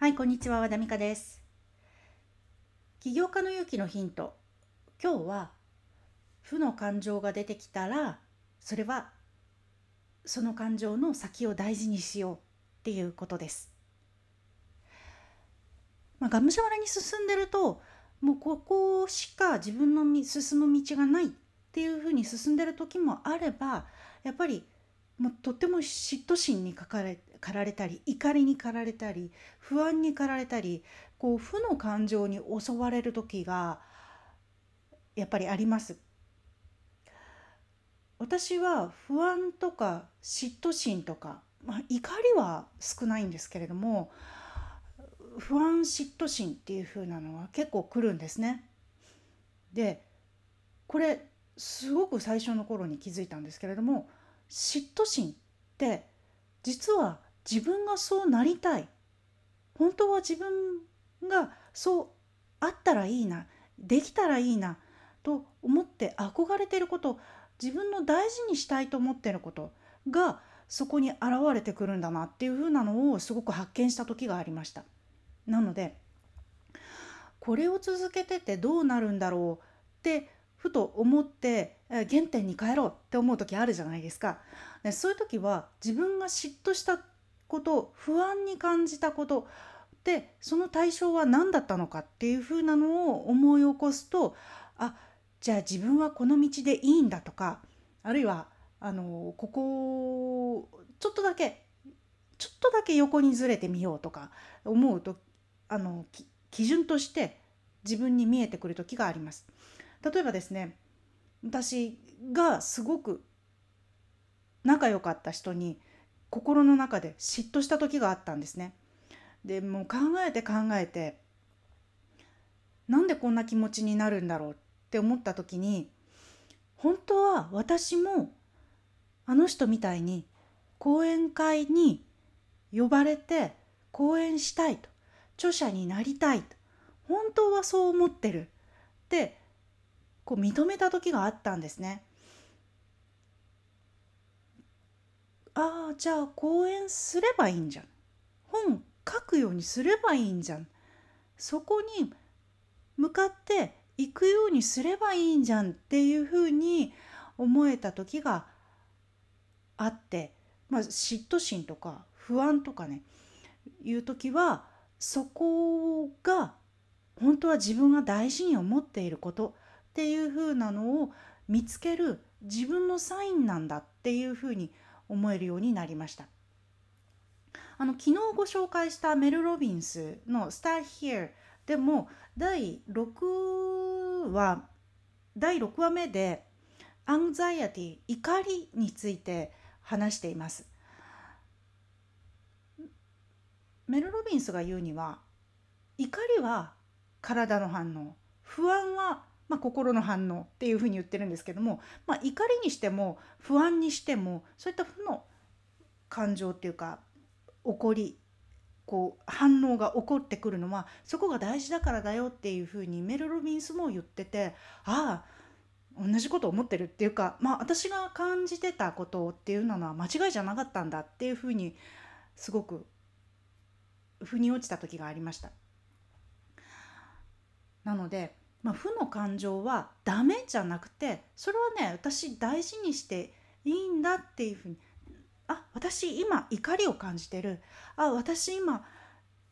はい、こんにちは、和田美香です。起業家の勇気のヒント。今日は、負の感情が出てきたら、それは、その感情の先を大事にしようっていうことです。まあ、がむしゃらに進んでると、もうここしか自分の進む道がないっていうふうに進んでる時もあれば、やっぱり、もうとっても嫉妬心にかかれ駆られたり怒りに駆られたり不安に駆られたりこう負の感情に襲われる時がやっぱりあります。私は不安とか嫉妬心とか、まあ、怒りは少ないんですけれども不安嫉妬心っていう風なのは結構来るんですね。でこれすごく最初の頃に気づいたんですけれども嫉妬心って実は自分がそうなりたい本当は自分がそうあったらいいなできたらいいなと思って憧れてること自分の大事にしたいと思ってることがそこに現れてくるんだなっていう風なのをすごく発見した時がありました。なのでこれを続けててどうなるんだろうってふと思って原点に帰ろうって思う時あるじゃないですか。でそういう時は自分が嫉妬したこと不安に感じたことでその対象は何だったのかっていうふうなのを思い起こすとあじゃあ自分はこの道でいいんだとかあるいはあのここちょっとだけちょっとだけ横にずれてみようとか思うとあの基準として自分に見えてくる時があります。例えばですね私がすごく仲良かった人に心の中で嫉妬した時があったんですね。でもう考えて考えてなんでこんな気持ちになるんだろうって思った時に本当は私もあの人みたいに講演会に呼ばれて講演したいと著者になりたいと本当はそう思ってるってこう認めた時があったんですね。ああじゃあ講演すればいいんじゃん。本書くようにすればいいんじゃん。そこに向かっていくようにすればいいんじゃんっていうふうに思えた時があって、まあ、嫉妬心とか不安とかねいう時はそこが本当は自分が大事に思っていること。っていうふうなのを見つける自分のサインなんだっていうふうに思えるようになりました。あの昨日ご紹介したメル・ロビンスの「Start Here」でも第6話第6話目で「アンザイアティ怒り」について話しています。メル・ロビンスが言うには怒りは体の反応不安はまあ、心の反応っていうふうに言ってるんですけども、まあ、怒りにしても不安にしてもそういった負の感情っていうか怒りこう反応が起こってくるのはそこが大事だからだよっていうふうにメル・ロビンスも言っててああ同じこと思ってるっていうかまあ私が感じてたことっていうのは間違いじゃなかったんだっていうふうにすごく腑に落ちた時がありました。なのでまあ、負の感情はダメじゃなくてそれはね私大事にしていいんだっていうふうにあ私今怒りを感じてる。あ私今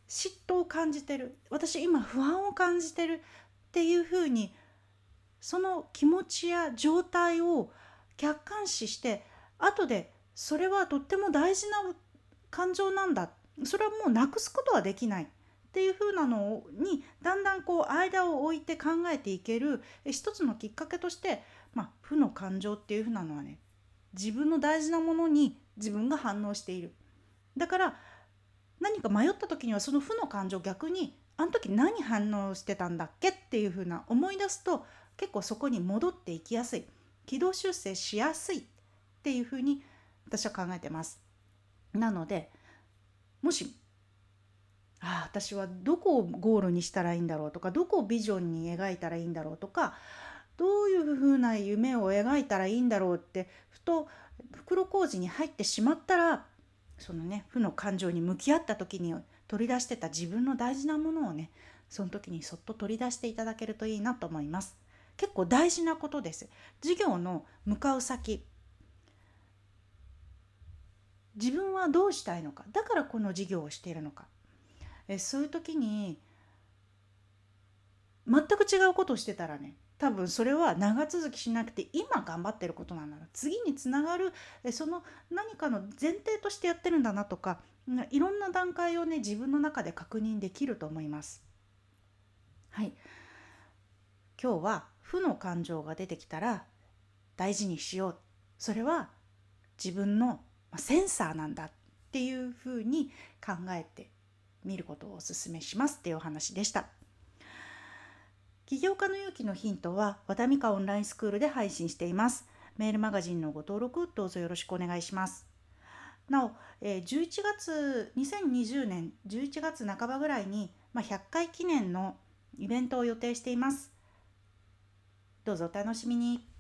嫉妬を感じてる。私今不安を感じてるっていうふうにその気持ちや状態を客観視して後でそれはとっても大事な感情なんだ。それはもうなくすことはできない。っていう風なのにだんだんこう間を置いて考えていける一つのきっかけとして、まあ、負の感情っていう風なのはね自分の大事なものに自分が反応している。だから何か迷った時にはその負の感情逆にあの時何反応してたんだっけっていう風な思い出すと結構そこに戻っていきやすい。軌道修正しやすい。っていう風に私は考えてます。なのでもしあ私はどこをゴールにしたらいいんだろうとかどこをビジョンに描いたらいいんだろうとかどういうふうな夢を描いたらいいんだろうってふと袋小路に入ってしまったらそのね負の感情に向き合った時に取り出してた自分の大事なものをねその時にそっと取り出していただけるといいなと思います。結構大事なことです。授業の向かう先自分はどうしたいのかだからこの授業をしているのかえそういう時に全く違うことをしてたらね多分それは長続きしなくて今頑張ってることなんだな。次につながるその何かの前提としてやってるんだなとかいろんな段階をね自分の中で確認できると思います。はい。今日は負の感情が出てきたら大事にしよう。それは自分のセンサーなんだっていうふうに考えてみることをお勧めしますっていうお話でした。起業家の勇気のヒントは和田美香オンラインスクールで配信しています。メールマガジンのご登録どうぞよろしくお願いします。なお、え11月2020年11月半ばぐらいに、まあ、100回記念のイベントを予定しています。どうぞお楽しみに。